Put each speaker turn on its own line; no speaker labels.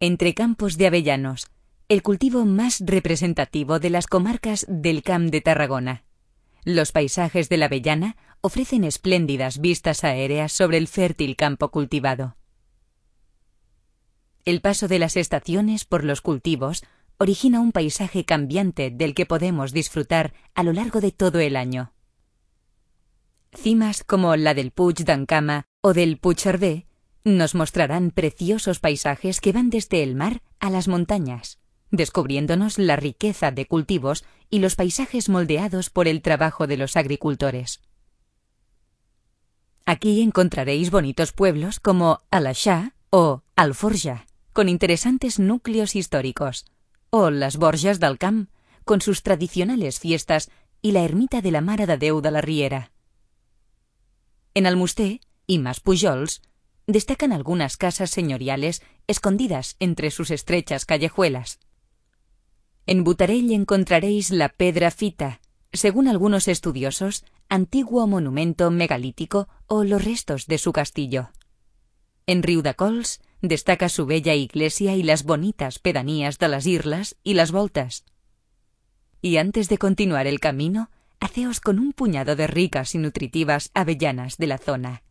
entre campos de avellanos, el cultivo más representativo de las comarcas del Camp de Tarragona. Los paisajes de la avellana ofrecen espléndidas vistas aéreas sobre el fértil campo cultivado. El paso de las estaciones por los cultivos origina un paisaje cambiante del que podemos disfrutar a lo largo de todo el año. Cimas como la del Puig d'Ancama o del Puig nos mostrarán preciosos paisajes que van desde el mar a las montañas, descubriéndonos la riqueza de cultivos y los paisajes moldeados por el trabajo de los agricultores. Aquí encontraréis bonitos pueblos como Alaxá o Alforja, con interesantes núcleos históricos, o las Borges del Camp, con sus tradicionales fiestas y la ermita de la Mare de la Riera. En Almusté y más Pujols destacan algunas casas señoriales escondidas entre sus estrechas callejuelas. En Butarell encontraréis la Pedra Fita, según algunos estudiosos, antiguo monumento megalítico o los restos de su castillo. En Riudacols destaca su bella iglesia y las bonitas pedanías de las Irlas y las Voltas. Y antes de continuar el camino, haceos con un puñado de ricas y nutritivas avellanas de la zona.